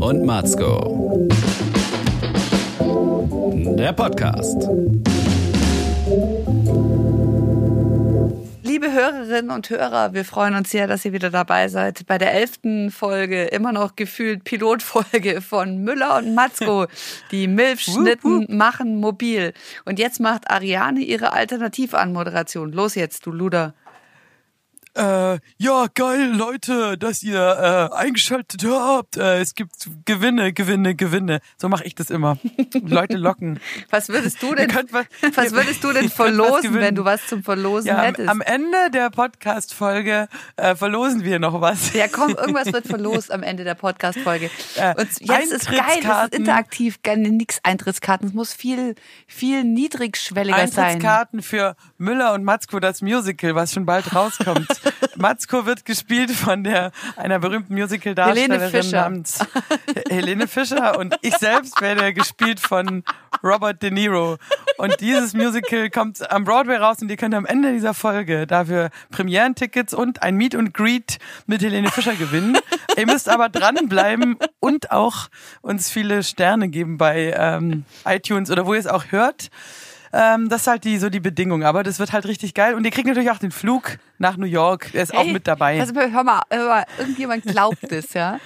und Matzko. Der Podcast. Liebe Hörerinnen und Hörer, wir freuen uns sehr, dass ihr wieder dabei seid bei der elften Folge, immer noch gefühlt Pilotfolge von Müller und Matzko. Die Milfschnitten machen mobil. Und jetzt macht Ariane ihre Alternativanmoderation. Los jetzt, du Luder. Äh, ja, geil, Leute, dass ihr äh, eingeschaltet habt. Äh, es gibt Gewinne, Gewinne, Gewinne. So mache ich das immer. Leute locken. Was würdest du denn, was, was würdest du denn verlosen, wenn du was zum Verlosen ja, hättest? Am, am Ende der Podcast-Folge äh, verlosen wir noch was. Ja, komm, irgendwas wird verlost am Ende der Podcast-Folge. Äh, Und jetzt ist geil, das ist interaktiv, nix Eintrittskarten. Es muss viel, viel niedrigschwelliger Eintrittskarten sein. Eintrittskarten für Müller und Matzko, das Musical, was schon bald rauskommt. Matzko wird gespielt von der einer berühmten Musical-Darstellerin namens Helene Fischer und ich selbst werde gespielt von Robert De Niro. Und dieses Musical kommt am Broadway raus und ihr könnt am Ende dieser Folge dafür Premierentickets und ein Meet und Greet mit Helene Fischer gewinnen. ihr müsst aber dranbleiben und auch uns viele Sterne geben bei ähm, iTunes oder wo ihr es auch hört. Ähm, das ist halt die, so die Bedingung. Aber das wird halt richtig geil. Und ihr kriegt natürlich auch den Flug nach New York. Er ist hey, auch mit dabei. Also hör mal, hör mal irgendjemand glaubt es, ja.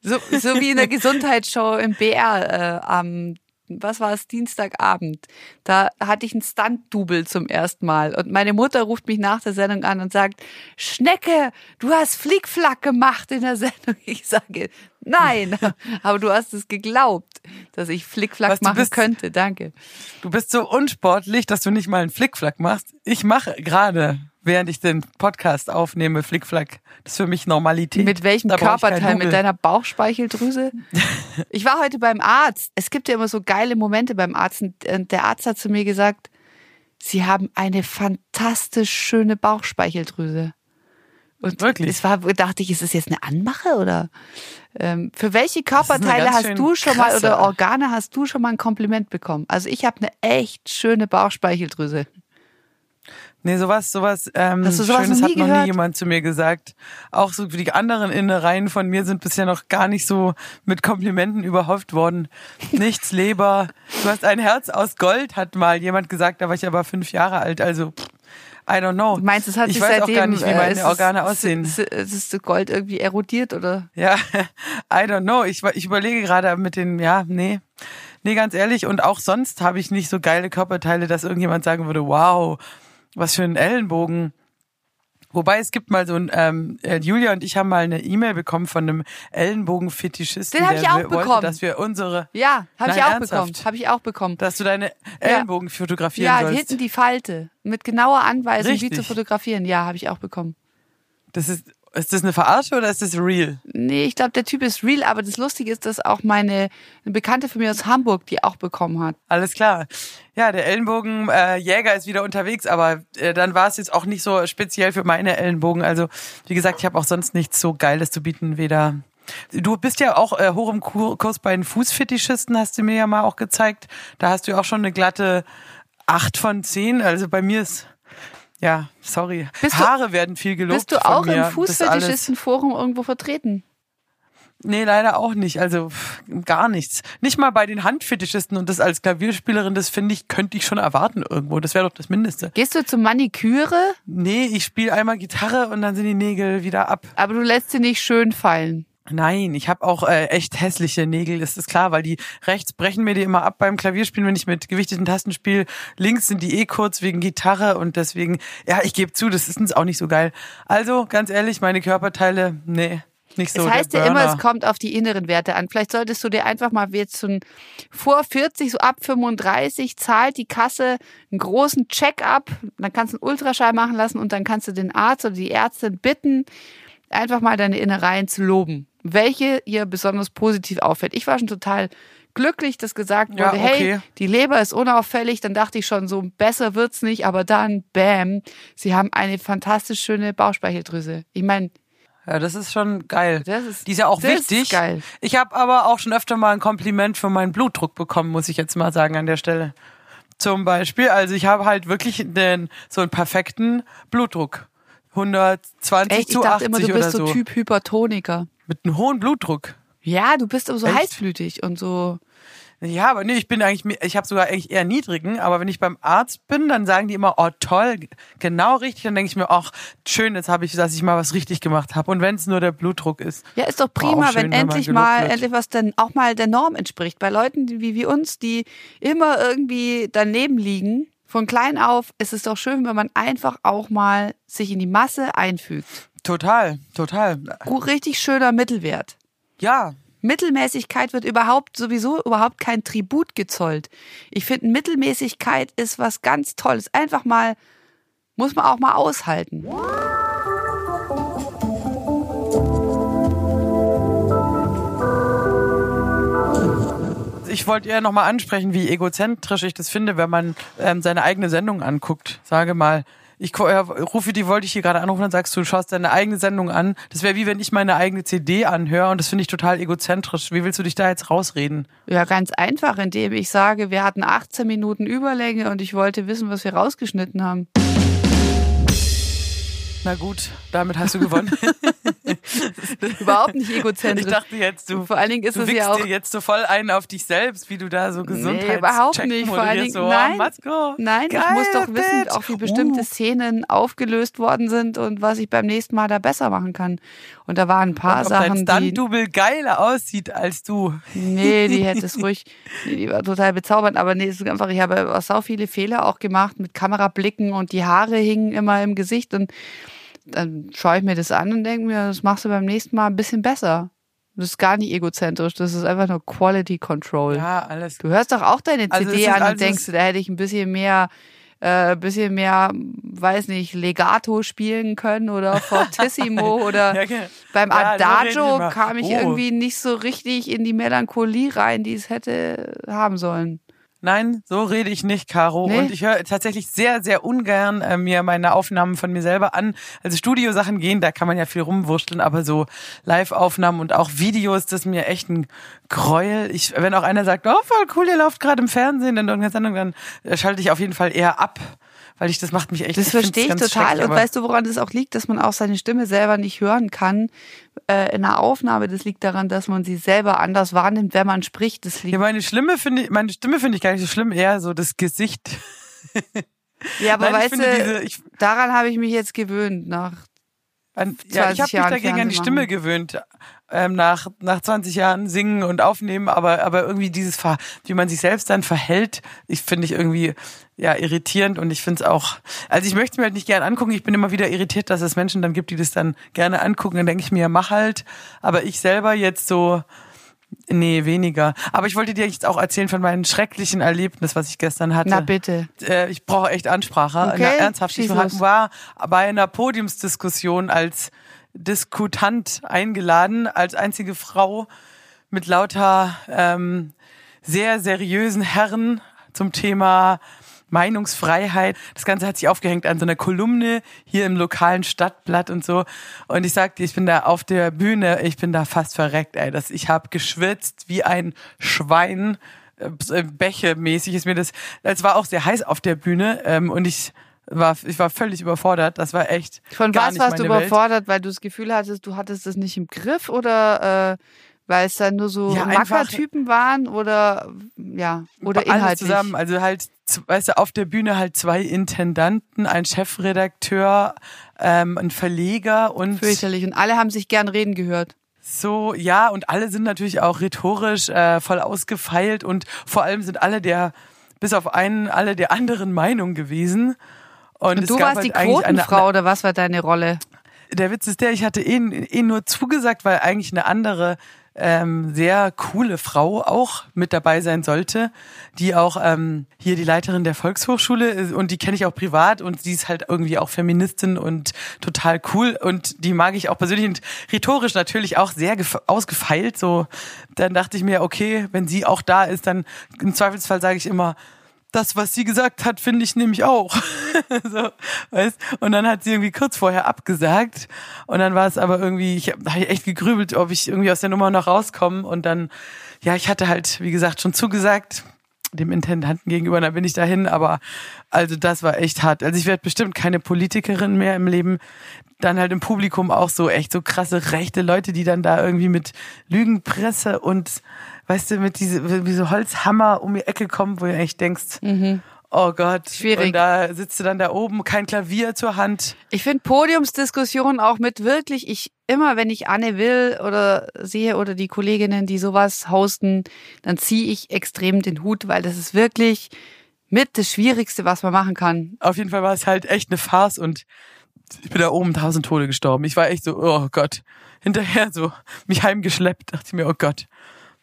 So, so wie in der Gesundheitsshow im BR äh, am was war es, Dienstagabend. Da hatte ich ein Stunt-Double zum ersten Mal. Und meine Mutter ruft mich nach der Sendung an und sagt, Schnecke, du hast Flickflack gemacht in der Sendung. Ich sage, nein, aber du hast es geglaubt, dass ich Flickflack Was, machen bist, könnte. Danke. Du bist so unsportlich, dass du nicht mal einen Flickflack machst. Ich mache gerade während ich den Podcast aufnehme, Flickflack. Das ist für mich Normalität. Mit welchem da Körperteil? Mit deiner Bauchspeicheldrüse? ich war heute beim Arzt. Es gibt ja immer so geile Momente beim Arzt. Und der Arzt hat zu mir gesagt, Sie haben eine fantastisch schöne Bauchspeicheldrüse. Und Wirklich? Es war, dachte ich, ist das jetzt eine Anmache oder? Ähm, für welche Körperteile hast du schon krasse. mal oder Organe hast du schon mal ein Kompliment bekommen? Also ich habe eine echt schöne Bauchspeicheldrüse. Nee, sowas, sowas, ähm, Hast du sowas Schönes noch hat noch nie jemand zu mir gesagt. Auch so die anderen Innereien von mir sind bisher noch gar nicht so mit Komplimenten überhauft worden. Nichts Leber. Du hast ein Herz aus Gold, hat mal jemand gesagt, da war ich aber fünf Jahre alt, also I don't know. Du meinst, es hat ich sich weiß seitdem, auch gar nicht, wie meine äh, Organe ist, aussehen. Ist, ist Gold irgendwie erodiert oder? Ja, I don't know. Ich, ich überlege gerade mit den, ja, nee. Nee, ganz ehrlich. Und auch sonst habe ich nicht so geile Körperteile, dass irgendjemand sagen würde, wow, was für ein Ellenbogen. Wobei es gibt mal so ein, ähm, äh, Julia und ich haben mal eine E-Mail bekommen von einem Ellenbogen-Fetischisten, Den hab ich auch der bekommen. wollte, dass wir unsere... Ja, habe ich auch ernsthaft? bekommen. Habe ich auch bekommen. Dass du deine Ellenbogen ja. fotografieren ja, sollst. Ja, hinten die Falte. Mit genauer Anweisung, Richtig. wie zu fotografieren. Ja, habe ich auch bekommen. Das ist, ist das eine Verarsche oder ist das real? Nee, ich glaube, der Typ ist real, aber das Lustige ist, dass auch meine eine Bekannte von mir aus Hamburg die auch bekommen hat. Alles klar. Ja, der Ellenbogenjäger äh, ist wieder unterwegs, aber äh, dann war es jetzt auch nicht so speziell für meine Ellenbogen. Also, wie gesagt, ich habe auch sonst nichts so Geiles zu bieten, weder Du bist ja auch äh, hoch im Kurs bei den Fußfetischisten, hast du mir ja mal auch gezeigt. Da hast du ja auch schon eine glatte acht von zehn. Also bei mir ist ja, sorry. Bist Haare du, werden viel gelobt. Bist du auch im Fußfetischistenforum irgendwo vertreten? Nee, leider auch nicht. Also gar nichts. Nicht mal bei den Handfetischisten und das als Klavierspielerin, das finde ich, könnte ich schon erwarten irgendwo. Das wäre doch das Mindeste. Gehst du zum Maniküre? Nee, ich spiele einmal Gitarre und dann sind die Nägel wieder ab. Aber du lässt sie nicht schön fallen. Nein, ich habe auch äh, echt hässliche Nägel, das ist klar, weil die rechts brechen mir die immer ab beim Klavierspielen, wenn ich mit gewichteten Tasten spiele. Links sind die eh kurz wegen Gitarre und deswegen, ja, ich gebe zu, das ist uns auch nicht so geil. Also, ganz ehrlich, meine Körperteile, nee. Nicht so es heißt ja immer, es kommt auf die inneren Werte an. Vielleicht solltest du dir einfach mal jetzt so vor 40, so ab 35 zahlt die Kasse einen großen Check-up, dann kannst du einen Ultraschall machen lassen und dann kannst du den Arzt oder die Ärztin bitten, einfach mal deine Innereien zu loben welche ihr besonders positiv auffällt. Ich war schon total glücklich, dass gesagt wurde, ja, okay. hey, die Leber ist unauffällig. Dann dachte ich schon, so besser wird's nicht, aber dann, bam, sie haben eine fantastisch schöne Bauchspeicheldrüse. Ich meine, ja, das ist schon geil. Das ist, die ist ja auch das wichtig. Ist geil. Ich habe aber auch schon öfter mal ein Kompliment für meinen Blutdruck bekommen, muss ich jetzt mal sagen an der Stelle. Zum Beispiel, also ich habe halt wirklich den, so einen perfekten Blutdruck. 120 Echt? zu ich dachte 80 immer, du bist so. so Typ Hypertoniker. Mit einem hohen Blutdruck. Ja, du bist aber so Echt? heißblütig und so. Ja, aber nee, ich bin eigentlich, ich habe sogar eigentlich eher niedrigen, aber wenn ich beim Arzt bin, dann sagen die immer, oh toll, genau richtig, dann denke ich mir, ach schön, jetzt habe ich, dass ich mal was richtig gemacht habe. Und wenn es nur der Blutdruck ist. Ja, ist doch prima, schön, wenn, wenn endlich mal, wird. endlich was dann auch mal der Norm entspricht. Bei Leuten wie, wie uns, die immer irgendwie daneben liegen, von klein auf, ist es doch schön, wenn man einfach auch mal sich in die Masse einfügt. Total, total. Richtig schöner Mittelwert. Ja, Mittelmäßigkeit wird überhaupt sowieso überhaupt kein Tribut gezollt. Ich finde, Mittelmäßigkeit ist was ganz Tolles. Einfach mal, muss man auch mal aushalten. Ich wollte eher nochmal ansprechen, wie egozentrisch ich das finde, wenn man ähm, seine eigene Sendung anguckt. Sage mal, ich äh, rufe die, wollte ich hier gerade anrufen, dann sagst du, du schaust deine eigene Sendung an. Das wäre wie wenn ich meine eigene CD anhöre und das finde ich total egozentrisch. Wie willst du dich da jetzt rausreden? Ja, ganz einfach, indem ich sage, wir hatten 18 Minuten Überlänge und ich wollte wissen, was wir rausgeschnitten haben. Na gut, damit hast du gewonnen. Überhaupt nicht egozentrisch. Ich dachte jetzt, du, vor allen Dingen ist du es ja auch dir jetzt so voll ein auf dich selbst, wie du da so gesund nee, überhaupt nicht. Vor allen Dingen, so, nein, oh, nein Geil, ich muss doch wissen, auch wie bestimmte uh. Szenen aufgelöst worden sind und was ich beim nächsten Mal da besser machen kann. Und da waren ein paar und ob Sachen, dein Double geiler aussieht als du. Nee, die hätte es ruhig, nee, die war total bezaubernd, aber nee, es ist einfach, ich habe auch so viele Fehler auch gemacht mit Kamerablicken und die Haare hingen immer im Gesicht und dann schaue ich mir das an und denke mir, das machst du beim nächsten Mal ein bisschen besser. Das ist gar nicht egozentrisch, das ist einfach nur Quality Control. Ja, alles. Du hörst doch auch deine also CD an und denkst, da hätte ich ein bisschen mehr, äh, bisschen mehr, weiß nicht, Legato spielen können oder Fortissimo oder ja, okay. beim Adagio so kam ich oh. irgendwie nicht so richtig in die Melancholie rein, die es hätte haben sollen. Nein, so rede ich nicht, Caro. Nee? Und ich höre tatsächlich sehr, sehr ungern äh, mir meine Aufnahmen von mir selber an. Also Studiosachen gehen, da kann man ja viel rumwurschteln, aber so Live-Aufnahmen und auch Videos, das ist mir echt ein Gräuel. Ich, wenn auch einer sagt, oh, voll cool, ihr lauft gerade im Fernsehen in irgendeiner Sendung, dann schalte ich auf jeden Fall eher ab weil ich das macht mich echt. Das verstehe ich total. Und weißt du, woran das auch liegt, dass man auch seine Stimme selber nicht hören kann äh, in einer Aufnahme. Das liegt daran, dass man sie selber anders wahrnimmt, wenn man spricht. Das liegt. Ja, meine Stimme finde ich, meine Stimme finde ich gar nicht so schlimm, eher so das Gesicht. ja, aber Nein, weißt du, diese, ich, daran habe ich mich jetzt gewöhnt nach an, ja, ich habe mich dagegen an die Stimme gewöhnt, ähm, nach, nach 20 Jahren singen und aufnehmen, aber, aber irgendwie dieses, wie man sich selbst dann verhält, ich finde ich irgendwie ja irritierend und ich finde es auch, also ich möchte mir halt nicht gerne angucken, ich bin immer wieder irritiert, dass es Menschen dann gibt, die das dann gerne angucken, dann denke ich mir, mach halt, aber ich selber jetzt so, Nee, weniger. Aber ich wollte dir jetzt auch erzählen von meinem schrecklichen Erlebnis, was ich gestern hatte. Na bitte. Äh, ich brauche echt Ansprache. Okay. Na, ernsthaft. Ich war bei einer Podiumsdiskussion als Diskutant eingeladen, als einzige Frau mit lauter ähm, sehr seriösen Herren zum Thema Meinungsfreiheit. Das Ganze hat sich aufgehängt an so einer Kolumne hier im lokalen Stadtblatt und so. Und ich sagte, ich bin da auf der Bühne, ich bin da fast verreckt, ey. Das, ich habe geschwitzt wie ein Schwein. Äh, Bäche mäßig ist mir das. Es war auch sehr heiß auf der Bühne ähm, und ich war ich war völlig überfordert. Das war echt. Von was warst du überfordert, Welt. weil du das Gefühl hattest, du hattest das nicht im Griff oder äh, weil es dann nur so ja, Mackertypen waren oder ja oder inhaltlich alles zusammen also halt weißt du auf der Bühne halt zwei Intendanten ein Chefredakteur ähm, ein Verleger und fürchterlich und alle haben sich gern reden gehört so ja und alle sind natürlich auch rhetorisch äh, voll ausgefeilt und vor allem sind alle der bis auf einen alle der anderen Meinung gewesen und, und du warst halt die Quotenfrau oder was war deine Rolle? Der Witz ist der, ich hatte eh, eh nur zugesagt, weil eigentlich eine andere ähm, sehr coole Frau auch mit dabei sein sollte, die auch ähm, hier die Leiterin der Volkshochschule ist. Und die kenne ich auch privat und die ist halt irgendwie auch Feministin und total cool. Und die mag ich auch persönlich und rhetorisch natürlich auch sehr ausgefeilt. So, dann dachte ich mir, okay, wenn sie auch da ist, dann im Zweifelsfall sage ich immer, das, was sie gesagt hat, finde ich nämlich auch. so, weißt? Und dann hat sie irgendwie kurz vorher abgesagt. Und dann war es aber irgendwie, ich habe echt gegrübelt, ob ich irgendwie aus der Nummer noch rauskomme. Und dann, ja, ich hatte halt, wie gesagt, schon zugesagt. Dem Intendanten gegenüber, dann bin ich dahin, aber also das war echt hart. Also ich werde bestimmt keine Politikerin mehr im Leben. Dann halt im Publikum auch so echt so krasse rechte Leute, die dann da irgendwie mit Lügenpresse und weißt du, mit diese, wie so Holzhammer um die Ecke kommen, wo du echt denkst, mhm. Oh Gott. Schwierig. Und da sitzt du dann da oben, kein Klavier zur Hand. Ich finde Podiumsdiskussionen auch mit wirklich, ich immer, wenn ich Anne will oder sehe oder die Kolleginnen, die sowas hosten, dann ziehe ich extrem den Hut, weil das ist wirklich mit das Schwierigste, was man machen kann. Auf jeden Fall war es halt echt eine Farce und ich bin da oben tausend Tode gestorben. Ich war echt so, oh Gott. Hinterher so mich heimgeschleppt, dachte ich mir, oh Gott.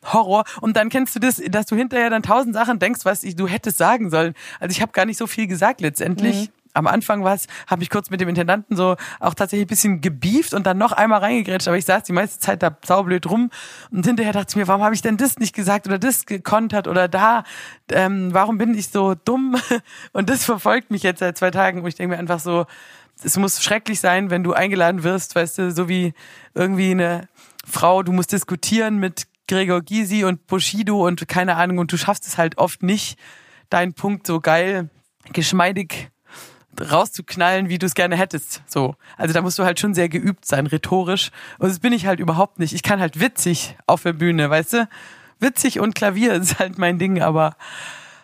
Horror. Und dann kennst du das, dass du hinterher dann tausend Sachen denkst, was ich, du hättest sagen sollen. Also ich habe gar nicht so viel gesagt letztendlich. Mhm. Am Anfang war es, habe ich kurz mit dem Intendanten so auch tatsächlich ein bisschen gebieft und dann noch einmal reingegrätscht, aber ich saß die meiste Zeit da saublöd rum und hinterher dachte ich mir, warum habe ich denn das nicht gesagt oder das gekontert oder da, ähm, warum bin ich so dumm? Und das verfolgt mich jetzt seit zwei Tagen, wo ich denke mir einfach so, es muss schrecklich sein, wenn du eingeladen wirst, weißt du, so wie irgendwie eine Frau, du musst diskutieren mit Gregor Gysi und Bushido und keine Ahnung und du schaffst es halt oft nicht, deinen Punkt so geil, geschmeidig rauszuknallen, wie du es gerne hättest. So. Also da musst du halt schon sehr geübt sein, rhetorisch. Und das bin ich halt überhaupt nicht. Ich kann halt witzig auf der Bühne, weißt du? Witzig und Klavier ist halt mein Ding, aber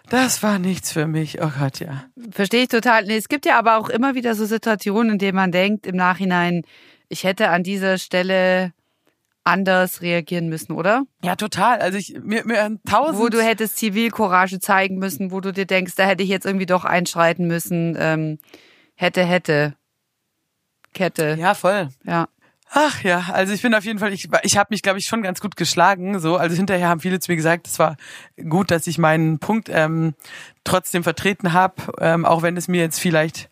das war nichts für mich. Oh Gott, ja. Verstehe ich total. Nee, es gibt ja aber auch immer wieder so Situationen, in denen man denkt im Nachhinein, ich hätte an dieser Stelle anders reagieren müssen, oder? Ja, total. Also ich mir, mir tausend. Wo du hättest Zivilcourage zeigen müssen, wo du dir denkst, da hätte ich jetzt irgendwie doch einschreiten müssen. Ähm, hätte, hätte. Kette. Ja, voll. Ja. Ach ja, also ich bin auf jeden Fall, ich, ich habe mich, glaube ich, schon ganz gut geschlagen. So, also hinterher haben viele zu mir gesagt, es war gut, dass ich meinen Punkt ähm, trotzdem vertreten habe, ähm, auch wenn es mir jetzt vielleicht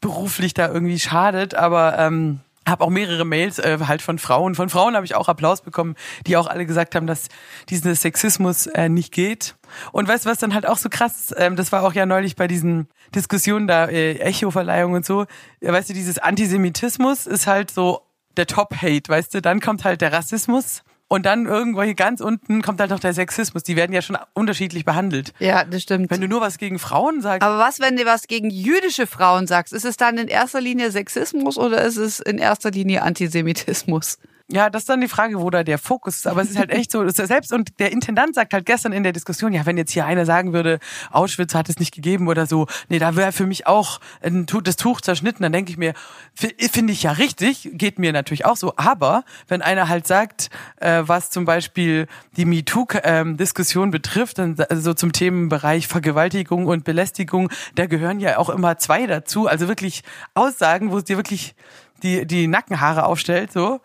beruflich da irgendwie schadet, aber ähm, habe auch mehrere Mails äh, halt von Frauen. Von Frauen habe ich auch Applaus bekommen, die auch alle gesagt haben, dass dieser Sexismus äh, nicht geht. Und weißt du, was dann halt auch so krass ist? Ähm, das war auch ja neulich bei diesen Diskussionen da, äh, Echo-Verleihung und so. Ja, weißt du, dieses Antisemitismus ist halt so der Top-Hate, weißt du? Dann kommt halt der Rassismus und dann irgendwo hier ganz unten kommt halt noch der Sexismus. Die werden ja schon unterschiedlich behandelt. Ja, das stimmt. Wenn du nur was gegen Frauen sagst. Aber was, wenn du was gegen jüdische Frauen sagst? Ist es dann in erster Linie Sexismus oder ist es in erster Linie Antisemitismus? Ja, das ist dann die Frage, wo da der Fokus ist. Aber es ist halt echt so, selbst und der Intendant sagt halt gestern in der Diskussion, ja, wenn jetzt hier einer sagen würde, Auschwitz hat es nicht gegeben oder so, nee, da wäre für mich auch ein, das Tuch zerschnitten, dann denke ich mir, finde ich ja richtig, geht mir natürlich auch so. Aber wenn einer halt sagt, äh, was zum Beispiel die MeToo-Diskussion betrifft, dann so zum Themenbereich Vergewaltigung und Belästigung, da gehören ja auch immer zwei dazu. Also wirklich Aussagen, wo es dir wirklich die, die Nackenhaare aufstellt, so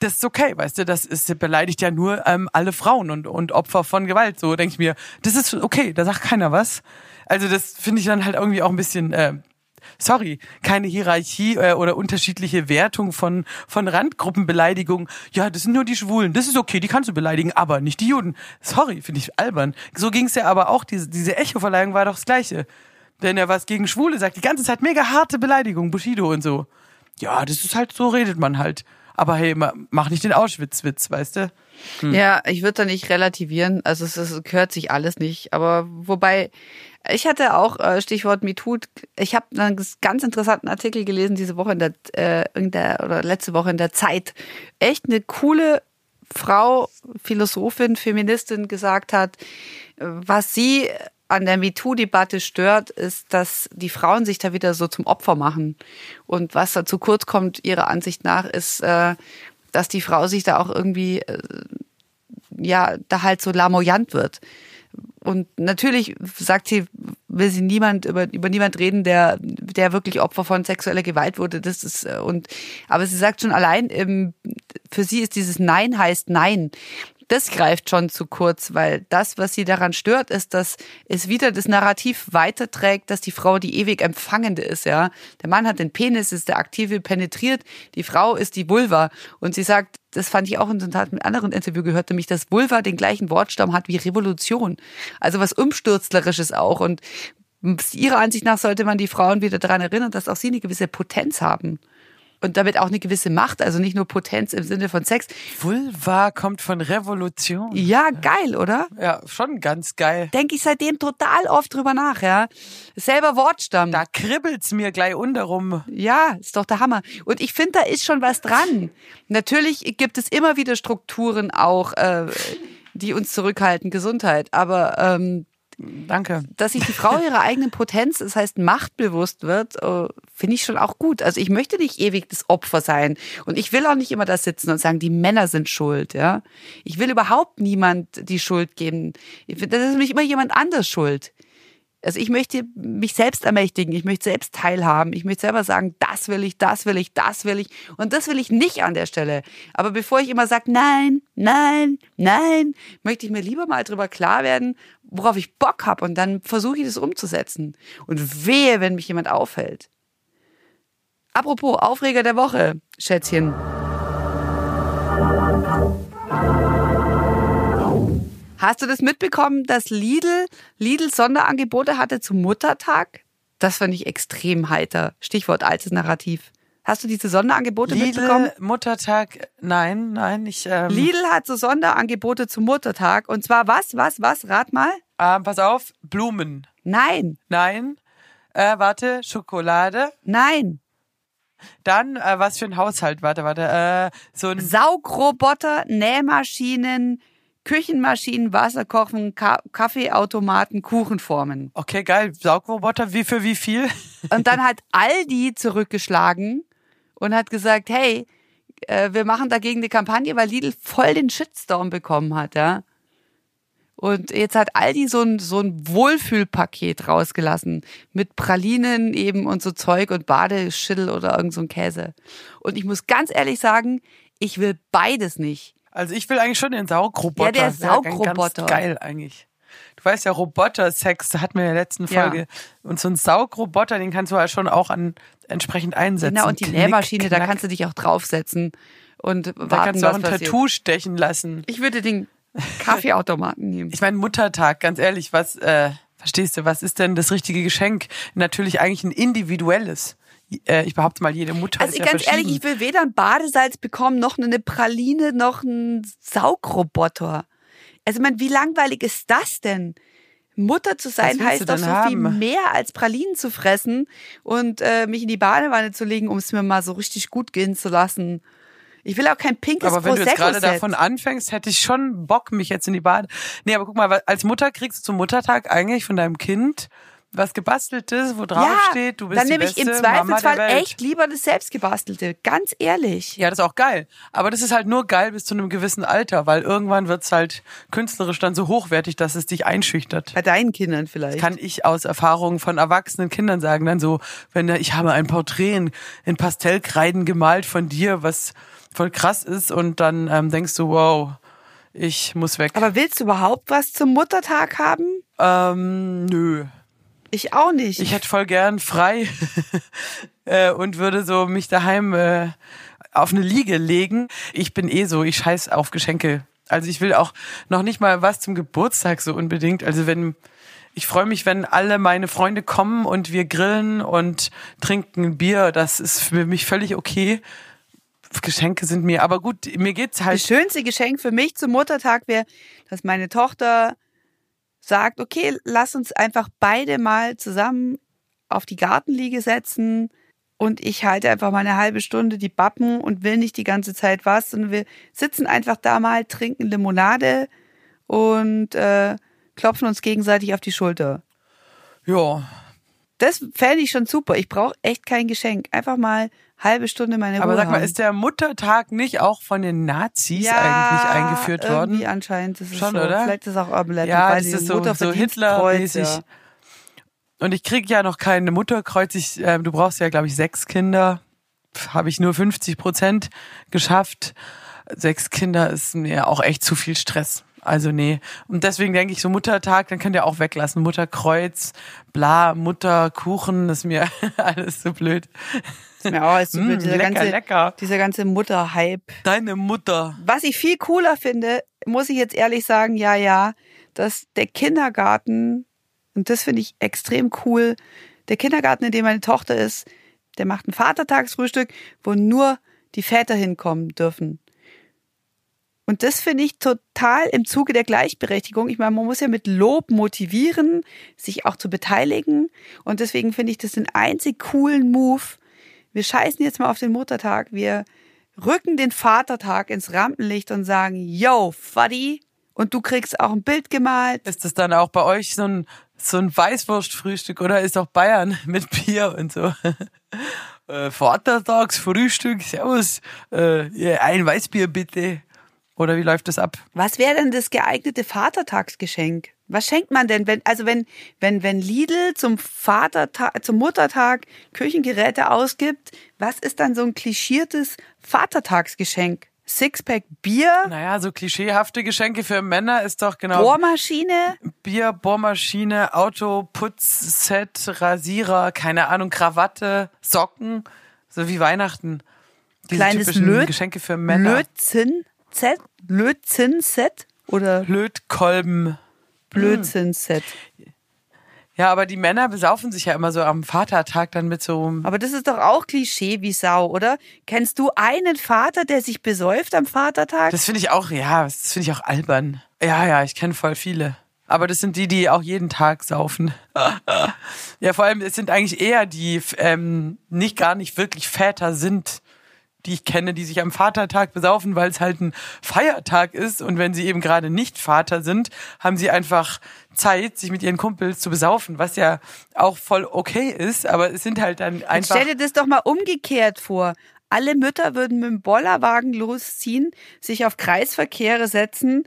das ist okay, weißt du, das ist beleidigt ja nur ähm, alle Frauen und, und Opfer von Gewalt. So denke ich mir, das ist okay, da sagt keiner was. Also das finde ich dann halt irgendwie auch ein bisschen, äh, sorry, keine Hierarchie äh, oder unterschiedliche Wertung von von Randgruppenbeleidigung. Ja, das sind nur die Schwulen, das ist okay, die kannst du beleidigen, aber nicht die Juden. Sorry, finde ich albern. So ging es ja aber auch, diese, diese Echo-Verleihung war doch das Gleiche. Wenn er was gegen Schwule sagt, die ganze Zeit mega harte Beleidigung, Bushido und so. Ja, das ist halt, so redet man halt aber hey, mach nicht den Auschwitz-Witz, weißt du? Hm. Ja, ich würde da nicht relativieren. Also es, es gehört sich alles nicht. Aber wobei, ich hatte auch äh, Stichwort MeToo. Ich habe einen ganz interessanten Artikel gelesen diese Woche in der, äh, in der oder letzte Woche in der Zeit. Echt eine coole Frau, Philosophin, Feministin gesagt hat, was sie an der MeToo-Debatte stört, ist, dass die Frauen sich da wieder so zum Opfer machen. Und was da zu kurz kommt, ihrer Ansicht nach, ist, äh, dass die Frau sich da auch irgendwie, äh, ja, da halt so lamoyant wird. Und natürlich sagt sie, will sie niemand über, über niemand reden, der, der wirklich Opfer von sexueller Gewalt wurde. Das ist, äh, und, aber sie sagt schon allein, für sie ist dieses Nein heißt Nein das greift schon zu kurz, weil das, was sie daran stört, ist, dass es wieder das Narrativ weiterträgt, dass die Frau die ewig Empfangende ist, ja. Der Mann hat den Penis, ist der aktive penetriert, die Frau ist die Vulva. Und sie sagt, das fand ich auch in einem anderen Interview gehört, nämlich, dass Vulva den gleichen Wortstamm hat wie Revolution. Also was Umstürzlerisches auch. Und ihrer Ansicht nach sollte man die Frauen wieder daran erinnern, dass auch sie eine gewisse Potenz haben. Und damit auch eine gewisse Macht, also nicht nur Potenz im Sinne von Sex. Vulva kommt von Revolution. Ja, geil, oder? Ja, schon ganz geil. Denke ich seitdem total oft drüber nach, ja. Selber Wortstamm. Da kribbelt's mir gleich unterrum. Ja, ist doch der Hammer. Und ich finde, da ist schon was dran. Natürlich gibt es immer wieder Strukturen auch, äh, die uns zurückhalten, Gesundheit. Aber ähm, Danke. Dass sich die Frau ihrer eigenen Potenz, das heißt machtbewusst wird, äh, finde ich schon auch gut. Also ich möchte nicht ewig das Opfer sein und ich will auch nicht immer da sitzen und sagen, die Männer sind schuld. Ja, ich will überhaupt niemand die Schuld geben. Das ist nicht immer jemand anders schuld. Also ich möchte mich selbst ermächtigen, ich möchte selbst teilhaben, ich möchte selber sagen, das will ich, das will ich, das will ich und das will ich nicht an der Stelle. Aber bevor ich immer sage, nein, nein, nein, möchte ich mir lieber mal drüber klar werden, worauf ich Bock habe und dann versuche ich das umzusetzen. Und wehe, wenn mich jemand aufhält. Apropos Aufreger der Woche, Schätzchen. Hast du das mitbekommen, dass Lidl, Lidl Sonderangebote hatte zum Muttertag? Das fand ich extrem heiter. Stichwort altes Narrativ. Hast du diese Sonderangebote Lidl, mitbekommen? Muttertag, nein, nein, ich. Ähm Lidl hat so Sonderangebote zum Muttertag. Und zwar was, was, was? Rat mal. Ähm, pass auf, Blumen. Nein. Nein. Äh, warte, Schokolade. Nein. Dann, äh, was für ein Haushalt? Warte, warte. Äh, so ein Saugroboter, Nähmaschinen, Küchenmaschinen, Wasserkochen, Ka Kaffeeautomaten, Kuchenformen. Okay, geil. Saugroboter, wie für wie viel? Und dann hat Aldi zurückgeschlagen und hat gesagt, hey, äh, wir machen dagegen eine Kampagne, weil Lidl voll den Shitstorm bekommen hat, ja. Und jetzt hat Aldi so ein, so ein Wohlfühlpaket rausgelassen mit Pralinen eben und so Zeug und Badeschittel oder irgend so ein Käse. Und ich muss ganz ehrlich sagen, ich will beides nicht. Also ich will eigentlich schon den Saugroboter. Ja, der Saugroboter. Geil eigentlich. Du weißt ja, Roboter-Sex, da hatten wir in der letzten Folge. Ja. Und so ein Saugroboter, den kannst du ja schon auch an entsprechend einsetzen. Genau, und die Knick, Nähmaschine, knack. da kannst du dich auch draufsetzen und warten, Da kannst du auch ein passiert. Tattoo stechen lassen. Ich würde den Kaffeeautomaten nehmen. Ich meine, Muttertag, ganz ehrlich, was, äh, verstehst du, was ist denn das richtige Geschenk? Natürlich eigentlich ein individuelles äh, ich behaupte mal, jede Mutter also ist ja ganz ehrlich, ich will weder ein Badesalz bekommen, noch eine Praline, noch einen Saugroboter. Also ich meine, wie langweilig ist das denn? Mutter zu sein heißt doch so haben? viel mehr als Pralinen zu fressen und äh, mich in die Badewanne zu legen, um es mir mal so richtig gut gehen zu lassen. Ich will auch kein pinkes Aber wenn du jetzt gerade davon anfängst, hätte ich schon Bock, mich jetzt in die Bade. Nee, aber guck mal, als Mutter kriegst du zum Muttertag eigentlich von deinem Kind was gebasteltes, wo drauf ja, steht, du bist dann die nehme ich im Zweifelsfall echt lieber das selbstgebastelte, ganz ehrlich. Ja, das ist auch geil. Aber das ist halt nur geil bis zu einem gewissen Alter, weil irgendwann wird's halt künstlerisch dann so hochwertig, dass es dich einschüchtert. Bei deinen Kindern vielleicht. Das kann ich aus Erfahrungen von erwachsenen Kindern sagen, dann so, wenn ich habe ein Porträt in, in Pastellkreiden gemalt von dir, was voll krass ist und dann ähm, denkst du, wow, ich muss weg. Aber willst du überhaupt was zum Muttertag haben? Ähm, nö. Ich auch nicht. Ich hätte voll gern frei äh, und würde so mich daheim äh, auf eine Liege legen. Ich bin eh so, ich scheiß auf Geschenke. Also ich will auch noch nicht mal was zum Geburtstag so unbedingt. Also wenn ich freue mich, wenn alle meine Freunde kommen und wir grillen und trinken Bier. Das ist für mich völlig okay. Geschenke sind mir, aber gut, mir geht's halt. Das schönste Geschenk für mich zum Muttertag wäre, dass meine Tochter sagt, okay, lass uns einfach beide mal zusammen auf die Gartenliege setzen und ich halte einfach mal eine halbe Stunde die Bappen und will nicht die ganze Zeit was, sondern wir sitzen einfach da mal, trinken Limonade und äh, klopfen uns gegenseitig auf die Schulter. Ja. Das fände ich schon super. Ich brauche echt kein Geschenk. Einfach mal halbe Stunde meine Ruhe Aber sag mal, haben. ist der Muttertag nicht auch von den Nazis ja, eigentlich eingeführt worden? Irgendwie anscheinend. Das ist Schon, so. oder? Vielleicht ist es auch Legend, ja, das ist so, so Hitler-mäßig. Ja. Und ich krieg ja noch keine Mutterkreuz. Ich, äh, du brauchst ja, glaube ich, sechs Kinder. Habe ich nur 50 Prozent geschafft. Sechs Kinder ist mir auch echt zu viel Stress. Also nee. Und deswegen denke ich so Muttertag, dann könnt ihr auch weglassen. Mutterkreuz, bla, Mutterkuchen, ist mir alles so blöd. Ist mir auch alles. Mm, dieser, lecker, ganze, lecker. dieser ganze Mutterhype. Deine Mutter. Was ich viel cooler finde, muss ich jetzt ehrlich sagen, ja, ja, dass der Kindergarten, und das finde ich extrem cool, der Kindergarten, in dem meine Tochter ist, der macht ein Vatertagsfrühstück, wo nur die Väter hinkommen dürfen. Und das finde ich total im Zuge der Gleichberechtigung. Ich meine, man muss ja mit Lob motivieren, sich auch zu beteiligen. Und deswegen finde ich das den einzig coolen Move. Wir scheißen jetzt mal auf den Muttertag. Wir rücken den Vatertag ins Rampenlicht und sagen, yo, Fuddy. Und du kriegst auch ein Bild gemalt. Ist das dann auch bei euch so ein, so ein Weißwurstfrühstück oder ist auch Bayern mit Bier und so? äh, Vatertagsfrühstück, servus, äh, ein Weißbier bitte. Oder wie läuft das ab? Was wäre denn das geeignete Vatertagsgeschenk? Was schenkt man denn, wenn, also wenn, wenn, wenn Lidl zum Vatertag, zum Muttertag Küchengeräte ausgibt, was ist dann so ein klischiertes Vatertagsgeschenk? Sixpack Bier? Naja, so klischeehafte Geschenke für Männer ist doch genau. Bohrmaschine? Bier, Bohrmaschine, Auto, Putzset, Rasierer, keine Ahnung, Krawatte, Socken, so wie Weihnachten. Diese Kleines Löt Geschenke für Männer. Lötzinn? Z? Blödsinn-Set? Oder? Blödkolben. Blödsinn-Set. Ja, aber die Männer besaufen sich ja immer so am Vatertag dann mit so. Aber das ist doch auch Klischee wie Sau, oder? Kennst du einen Vater, der sich besäuft am Vatertag? Das finde ich auch, ja, das finde ich auch albern. Ja, ja, ich kenne voll viele. Aber das sind die, die auch jeden Tag saufen. ja, vor allem, es sind eigentlich eher die, ähm, nicht gar nicht wirklich Väter sind, die ich kenne, die sich am Vatertag besaufen, weil es halt ein Feiertag ist. Und wenn sie eben gerade nicht Vater sind, haben sie einfach Zeit, sich mit ihren Kumpels zu besaufen, was ja auch voll okay ist. Aber es sind halt dann einfach. Jetzt stell dir das doch mal umgekehrt vor. Alle Mütter würden mit dem Bollerwagen losziehen, sich auf Kreisverkehre setzen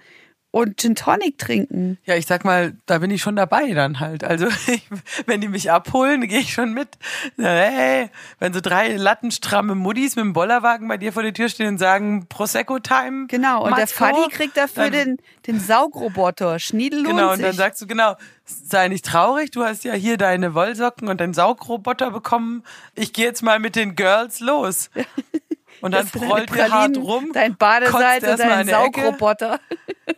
und Gin Tonic trinken. Ja, ich sag mal, da bin ich schon dabei dann halt. Also ich, wenn die mich abholen, gehe ich schon mit. Hey, wenn so drei lattenstramme Muddis mit dem Bollerwagen bei dir vor der Tür stehen und sagen Prosecco-Time. Genau, und Matzko, der Fadi kriegt dafür den, den Saugroboter. Schniedel Genau, und dann sagst du, genau, sei nicht traurig, du hast ja hier deine Wollsocken und deinen Saugroboter bekommen. Ich gehe jetzt mal mit den Girls los. Und dann prollt ihr hart rum. Dein Badeseite dein Saugroboter.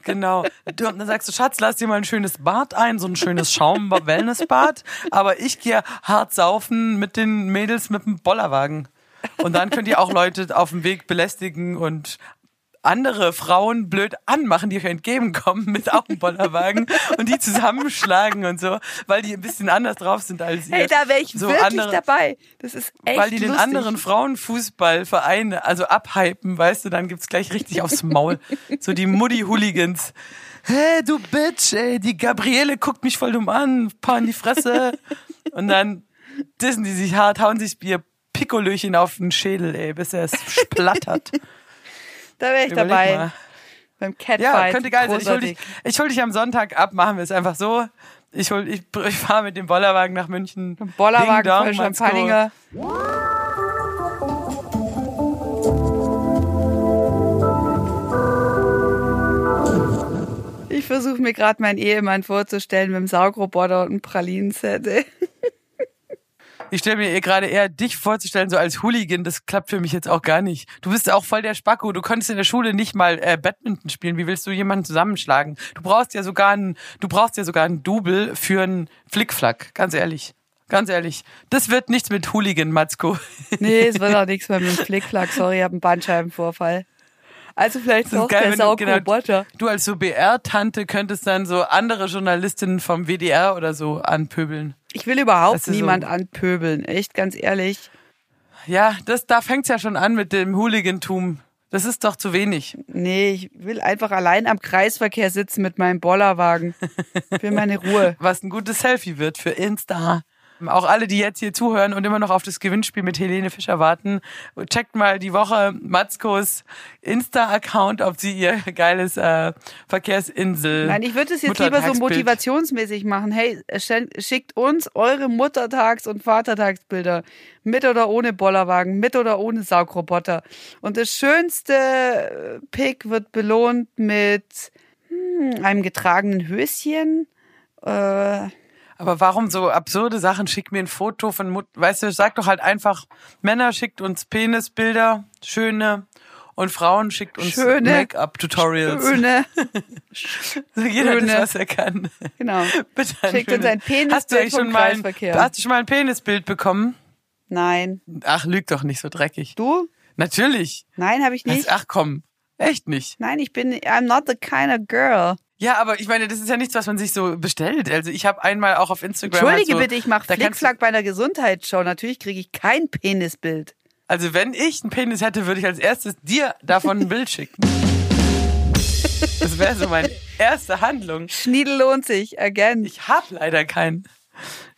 Genau. Und dann sagst du, Schatz, lass dir mal ein schönes Bad ein, so ein schönes Schaum-Wellnessbad. Aber ich gehe hart saufen mit den Mädels mit dem Bollerwagen. Und dann könnt ihr auch Leute auf dem Weg belästigen und andere Frauen blöd anmachen, die euch entgegenkommen mit auch einem Bollerwagen und die zusammenschlagen und so, weil die ein bisschen anders drauf sind als ihr. Hey, da wäre ich so wirklich andere, dabei. Das ist echt Weil die lustig. den anderen Frauenfußballverein also abhypen, weißt du, dann gibt's gleich richtig aufs Maul. So die Muddy-Hooligans. Hey, du Bitch, ey, die Gabriele guckt mich voll dumm an, paar in die Fresse. Und dann dissen die sich hart, hauen sich ihr Pikolöchen auf den Schädel, ey, bis er es splattert. Da wäre ich Überleg dabei. Mal. Beim Catfight. Ja, könnte geil sein. Ich hol, dich, ich hol dich am Sonntag ab, machen wir es einfach so. Ich, hol, ich, ich fahre mit dem Bollerwagen nach München. Bollerwagen voll Champagner. Ich versuche mir gerade meinen Ehemann vorzustellen mit dem Saugroboter und einem Pralinenset. Ich stelle mir gerade eher dich vorzustellen, so als Hooligan, das klappt für mich jetzt auch gar nicht. Du bist auch voll der Spacko, du konntest in der Schule nicht mal äh, Badminton spielen. Wie willst du jemanden zusammenschlagen? Du brauchst ja sogar ein, du brauchst ja sogar ein Double für einen Flickflack, ganz ehrlich. Ganz ehrlich, das wird nichts mit Hooligan, Matzko. Nee, es wird auch nichts mehr mit dem Flickflack. Sorry, ich habe einen Bandscheibenvorfall. Also vielleicht doch geil, der Saugroboter. Genau, du als so BR-Tante könntest dann so andere Journalistinnen vom WDR oder so anpöbeln. Ich will überhaupt niemand so anpöbeln, echt, ganz ehrlich. Ja, das, da fängt's ja schon an mit dem Hooligantum. Das ist doch zu wenig. Nee, ich will einfach allein am Kreisverkehr sitzen mit meinem Bollerwagen. Für meine Ruhe. Was ein gutes Selfie wird für Insta. Auch alle, die jetzt hier zuhören und immer noch auf das Gewinnspiel mit Helene Fischer warten, checkt mal die Woche Matzkos Insta-Account, ob sie ihr geiles äh, Verkehrsinsel. Nein, ich würde es jetzt lieber so motivationsmäßig machen. Hey, schickt uns eure Muttertags- und Vatertagsbilder. Mit oder ohne Bollerwagen, mit oder ohne Saugroboter. Und das schönste äh, Pick wird belohnt mit hm, einem getragenen Höschen. Äh, aber warum so absurde Sachen? Schick mir ein Foto von Mut. Weißt du, sag doch halt einfach, Männer schickt uns Penisbilder, schöne. Und Frauen schickt uns Make-up-Tutorials. Schöne. Jeder schöne. das, was er kann. Genau. Bitte schickt uns ein Penisbild hast du schon mal ein, Hast du schon mal ein Penisbild bekommen? Nein. Ach, lüg doch nicht so dreckig. Du? Natürlich. Nein, habe ich nicht. Ach komm, echt nicht. Nein, ich bin, I'm not the kind of girl. Ja, aber ich meine, das ist ja nichts, was man sich so bestellt. Also ich habe einmal auch auf Instagram. Entschuldige halt so, bitte, ich mache Flickflack bei einer Gesundheitsshow. Natürlich kriege ich kein Penisbild. Also wenn ich einen Penis hätte, würde ich als erstes dir davon ein Bild schicken. Das wäre so meine erste Handlung. Schniedel lohnt sich, again. Ich habe leider keinen.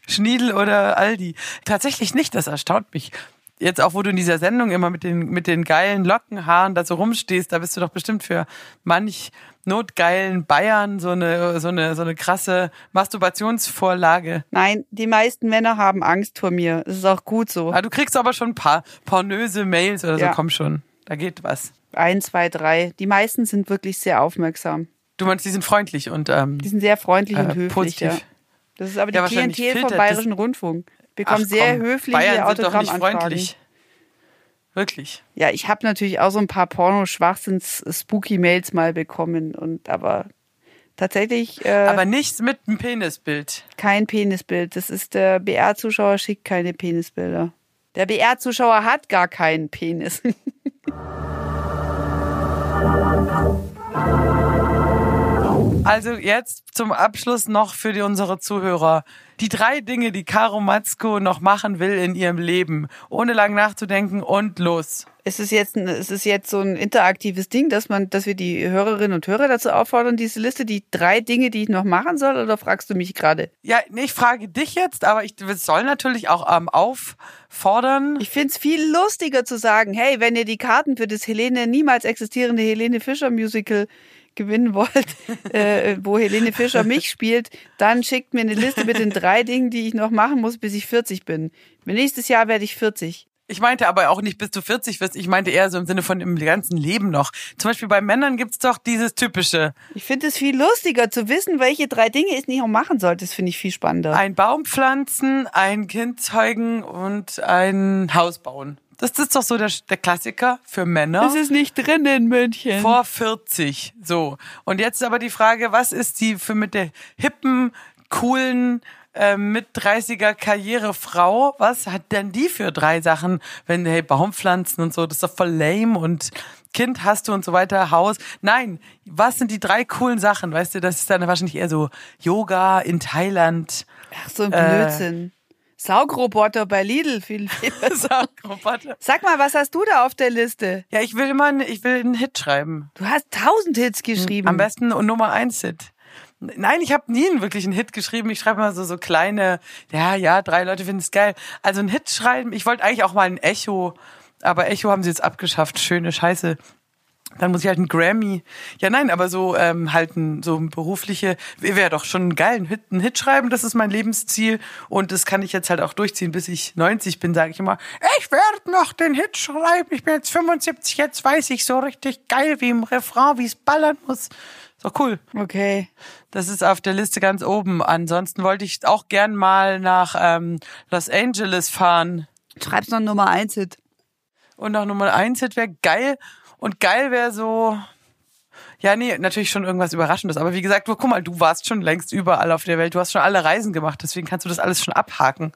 Schniedel oder Aldi. Tatsächlich nicht, das erstaunt mich. Jetzt auch, wo du in dieser Sendung immer mit den, mit den geilen Lockenhaaren da so rumstehst, da bist du doch bestimmt für manch notgeilen Bayern so eine, so eine, so eine krasse Masturbationsvorlage. Nein, die meisten Männer haben Angst vor mir. Das ist auch gut so. Ah, du kriegst aber schon ein paar pornöse Mails oder so, Ja. komm schon. Da geht was. Ein, zwei, drei. Die meisten sind wirklich sehr aufmerksam. Du meinst, die sind freundlich und ähm, Die sind sehr freundlich und äh, höflich. positiv. Ja. Das ist aber die Ja, Klientel vom filtert das- Bayerischen Rundfunk. Bekommen Ach, sehr höfliche Bayern sind doch nicht Autogrammanfragen. freundlich. Wirklich. Ja, ich habe natürlich auch so ein paar Porno-Schwachsinns-Spooky-Mails mal bekommen. Und aber tatsächlich äh, Aber nichts mit einem Penisbild. kein Penisbild. Das ist der BR-Zuschauer schickt keine Penisbilder. Der BR-Zuschauer hat gar keinen Penis. Also jetzt zum Abschluss noch für die, unsere Zuhörer. Die drei Dinge, die Caro Matzko noch machen will in ihrem Leben, ohne lang nachzudenken und los. es ist jetzt, ein, es ist jetzt so ein interaktives Ding, dass man, dass wir die Hörerinnen und Hörer dazu auffordern, diese Liste, die drei Dinge, die ich noch machen soll, oder fragst du mich gerade? Ja, nee, ich frage dich jetzt, aber ich soll natürlich auch ähm, auffordern. Ich find's viel lustiger zu sagen, hey, wenn ihr die Karten für das Helene, niemals existierende Helene Fischer Musical gewinnen wollt, äh, wo Helene Fischer mich spielt, dann schickt mir eine Liste mit den drei Dingen, die ich noch machen muss, bis ich 40 bin. Nächstes Jahr werde ich 40. Ich meinte aber auch nicht, bis du 40 wirst. Ich meinte eher so im Sinne von im ganzen Leben noch. Zum Beispiel bei Männern gibt's doch dieses typische. Ich finde es viel lustiger zu wissen, welche drei Dinge ich nicht noch machen sollte. Das finde ich viel spannender. Ein Baum pflanzen, ein Kind zeugen und ein Haus bauen. Das ist doch so der, der Klassiker für Männer. Das ist nicht drin in München. vor 40. So. Und jetzt ist aber die Frage, was ist die für mit der hippen, coolen, äh, mit 30er Karrierefrau? Was hat denn die für drei Sachen, wenn, hey, Baumpflanzen und so, das ist doch voll lame und Kind hast du und so weiter, Haus. Nein, was sind die drei coolen Sachen? Weißt du, das ist dann wahrscheinlich eher so Yoga in Thailand. Ach, so ein Äh. Saugroboter bei Lidl, viel, viel besser. Roboter. Sag mal, was hast du da auf der Liste? Ja, ich will immer, einen- ich will einen Hit schreiben. Du hast tausend Hits geschrieben. Am besten und Nummer eins Hit. Nein, ich habe nie einen wirklichen Hit geschrieben. Ich schreibe mal so so kleine, ja, ja, drei Leute finden es geil. Also ein Hit schreiben. Ich wollte eigentlich auch mal ein Echo, aber Echo haben sie jetzt abgeschafft. Schöne Scheiße. Dann muss ich halt einen Grammy. Ja, nein, aber so ähm, halt ein, so ein berufliche, wäre doch schon geil, einen Hit, einen Hit schreiben, das ist mein Lebensziel und das kann ich jetzt halt auch durchziehen, bis ich 90 bin, sage ich immer, ich werde noch den Hit schreiben, ich bin jetzt 75, jetzt weiß ich so richtig geil, wie im Refrain, wie es ballern muss. So cool. Okay. Das ist auf der Liste ganz oben. Ansonsten wollte ich auch gern mal nach ähm, Los Angeles fahren. Schreib's noch Nummer eins Hit. Und noch Nummer eins Hit wäre geil. Und geil wäre so. Ja, nee, natürlich schon irgendwas Überraschendes. Aber wie gesagt, du, guck mal, du warst schon längst überall auf der Welt. Du hast schon alle Reisen gemacht. Deswegen kannst du das alles schon abhaken.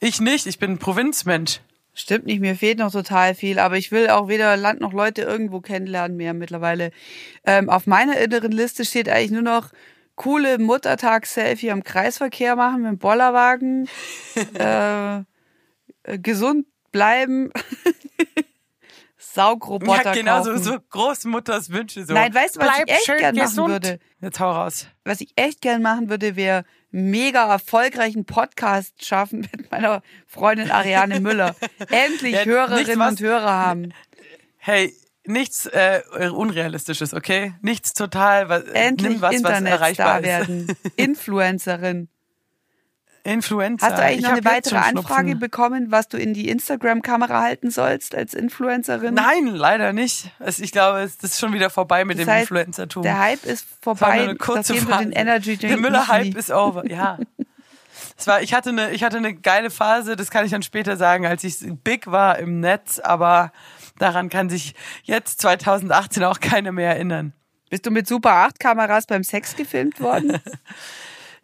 Ich nicht. Ich bin ein Provinzmensch. Stimmt nicht, mir fehlt noch total viel, aber ich will auch weder Land noch Leute irgendwo kennenlernen mehr mittlerweile. Ähm, auf meiner inneren Liste steht eigentlich nur noch coole Muttertags-Selfie am Kreisverkehr machen mit dem Bollerwagen, äh, äh, gesund bleiben, Saugroboter ja, genau so, kaufen. so Großmutters Wünsche. So. Nein, weißt du, was Bleib ich echt gern machen gesund. würde? Jetzt hau raus. Was ich echt gern machen würde, wäre mega erfolgreichen Podcast schaffen mit meiner Freundin Ariane Müller. Endlich Ja, Hörerinnen was- und Hörer haben. Hey, nichts äh, Unrealistisches, okay? Nichts total, was, Endlich nimm was, was erreichbar werden. Influencerin. Influencer. Hast du eigentlich Ich noch eine weitere Anfrage bekommen, was du in die Instagram-Kamera halten sollst als Influencerin? Nein, leider nicht. Ich glaube, es ist schon wieder vorbei mit Das dem heißt, Influencertum. Der Hype ist Das vorbei, eine kurze den Energy Drink Der Müller-Hype ist over, ja. Es war, ich hatte eine, ich hatte eine geile Phase, das kann ich dann später sagen, als ich big war im Netz, aber daran kann sich jetzt 2018 auch keiner mehr erinnern. Bist du mit Super 8 Kameras beim Sex gefilmt worden?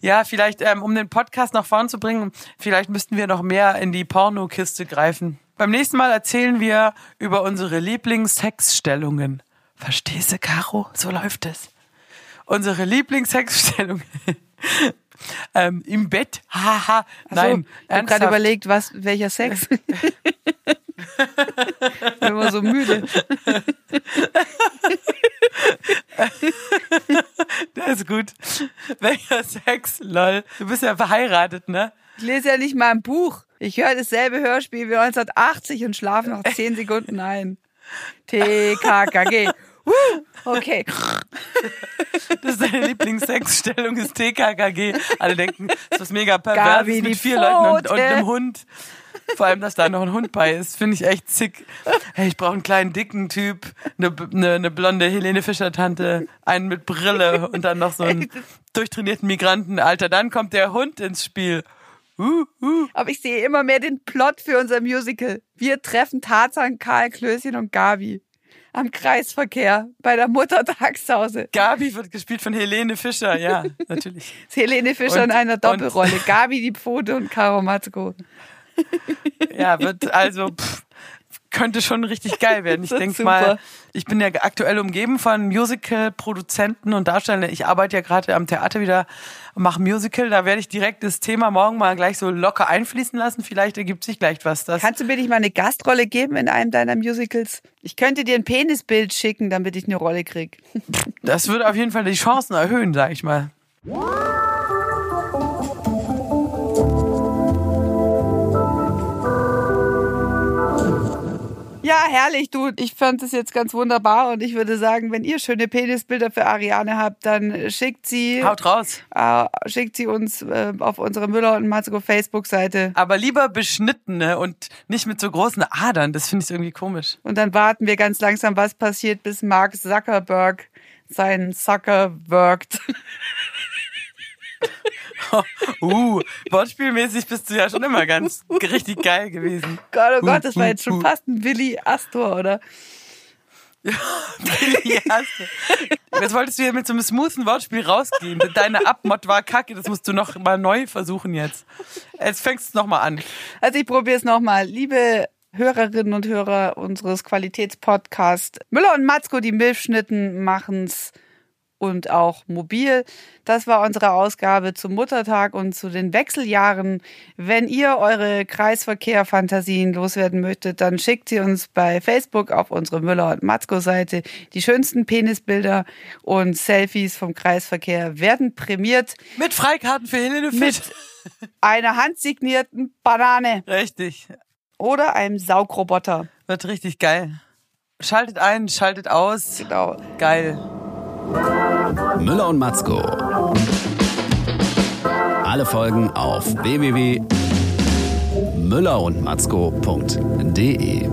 Ja, vielleicht, ähm, um den Podcast nach vorn zu bringen, vielleicht müssten wir noch mehr in die Pornokiste greifen. Beim nächsten Mal erzählen wir über unsere Lieblingssexstellungen. Verstehst du, Caro? So läuft es. Unsere Lieblingssexstellungen. ähm, Im Bett. Haha. Nein. Ich habe gerade überlegt, was, welcher Sex. ich bin immer so müde. Der ist gut. Welcher Sex, lol. Du bist ja verheiratet, ne? Ich lese ja nicht mal ein Buch. Ich höre dasselbe Hörspiel wie 1980 und schlafe noch 10 Sekunden ein. TKKG. Okay. Das ist deine Lieblingssexstellung, ist TKKG. Alle denken, das ist mega pervers mit vier Pfote. Leuten und, und einem Hund. Vor allem, dass da noch ein Hund bei ist, finde ich echt zick. Hey, ich brauche einen kleinen, dicken Typ, eine, eine, eine blonde Helene Fischer-Tante, einen mit Brille und dann noch so einen durchtrainierten Migranten. Alter, dann kommt der Hund ins Spiel. Uh, uh. Aber ich sehe immer mehr den Plot für unser Musical. Wir treffen Tarzan, Karl, Klößchen und Gabi am Kreisverkehr bei der Muttertagshause. Gabi wird gespielt von Helene Fischer, ja, natürlich. Helene Fischer und, in einer Doppelrolle. Gabi die Pfote und Caro Matzko. Ja, wird also pff, könnte schon richtig geil werden. Ich denke mal, ich bin ja aktuell umgeben von Musical-Produzenten und Darstellern. Ich arbeite ja gerade am Theater wieder, mache Musical. Da werde ich direkt das Thema morgen mal gleich so locker einfließen lassen. Vielleicht ergibt sich gleich was. Das Kannst du mir nicht mal eine Gastrolle geben in einem deiner Musicals? Ich könnte dir ein Penisbild schicken, damit ich eine Rolle krieg. Das würde auf jeden Fall die Chancen erhöhen, sag ich mal. Ja, herrlich, du. Ich fand es jetzt ganz wunderbar und ich würde sagen, wenn ihr schöne Penisbilder für Ariane habt, dann schickt sie. Haut raus. Äh, schickt sie uns äh, auf unsere Müller und Matzko Facebook-Seite. Aber lieber beschnittene und nicht mit so großen Adern. Das finde ich irgendwie komisch. Und dann warten wir ganz langsam, was passiert, bis Mark Zuckerberg seinen Sucker workt. uh, wortspielmäßig bist du ja schon immer ganz richtig geil gewesen. Gott, oh Gott, das war jetzt schon fast ein Willi Astor, oder? Ja, Willi Astor. Jetzt wolltest du hier mit so einem smoothen Wortspiel rausgehen. Deine Abmod war kacke, das musst du noch mal neu versuchen jetzt. Jetzt fängst du noch mal an. Also ich probiere es noch mal. Liebe Hörerinnen und Hörer unseres Qualitätspodcasts, Müller und Matzko, die Milchschnitten, machen's und auch mobil. Das war unsere Ausgabe zum Muttertag und zu den Wechseljahren. Wenn ihr eure Kreisverkehr-Fantasien loswerden möchtet, dann schickt sie uns bei Facebook auf unsere Müller- und Matzko-Seite. Die schönsten Penisbilder und Selfies vom Kreisverkehr werden prämiert. Mit Freikarten für Helene. Mit einer handsignierten Banane. Richtig. Oder einem Saugroboter. Wird richtig geil. Schaltet ein, schaltet aus. Genau. Geil. Müller und Matzko. Alle Folgen auf www.müllerundmatzko.de.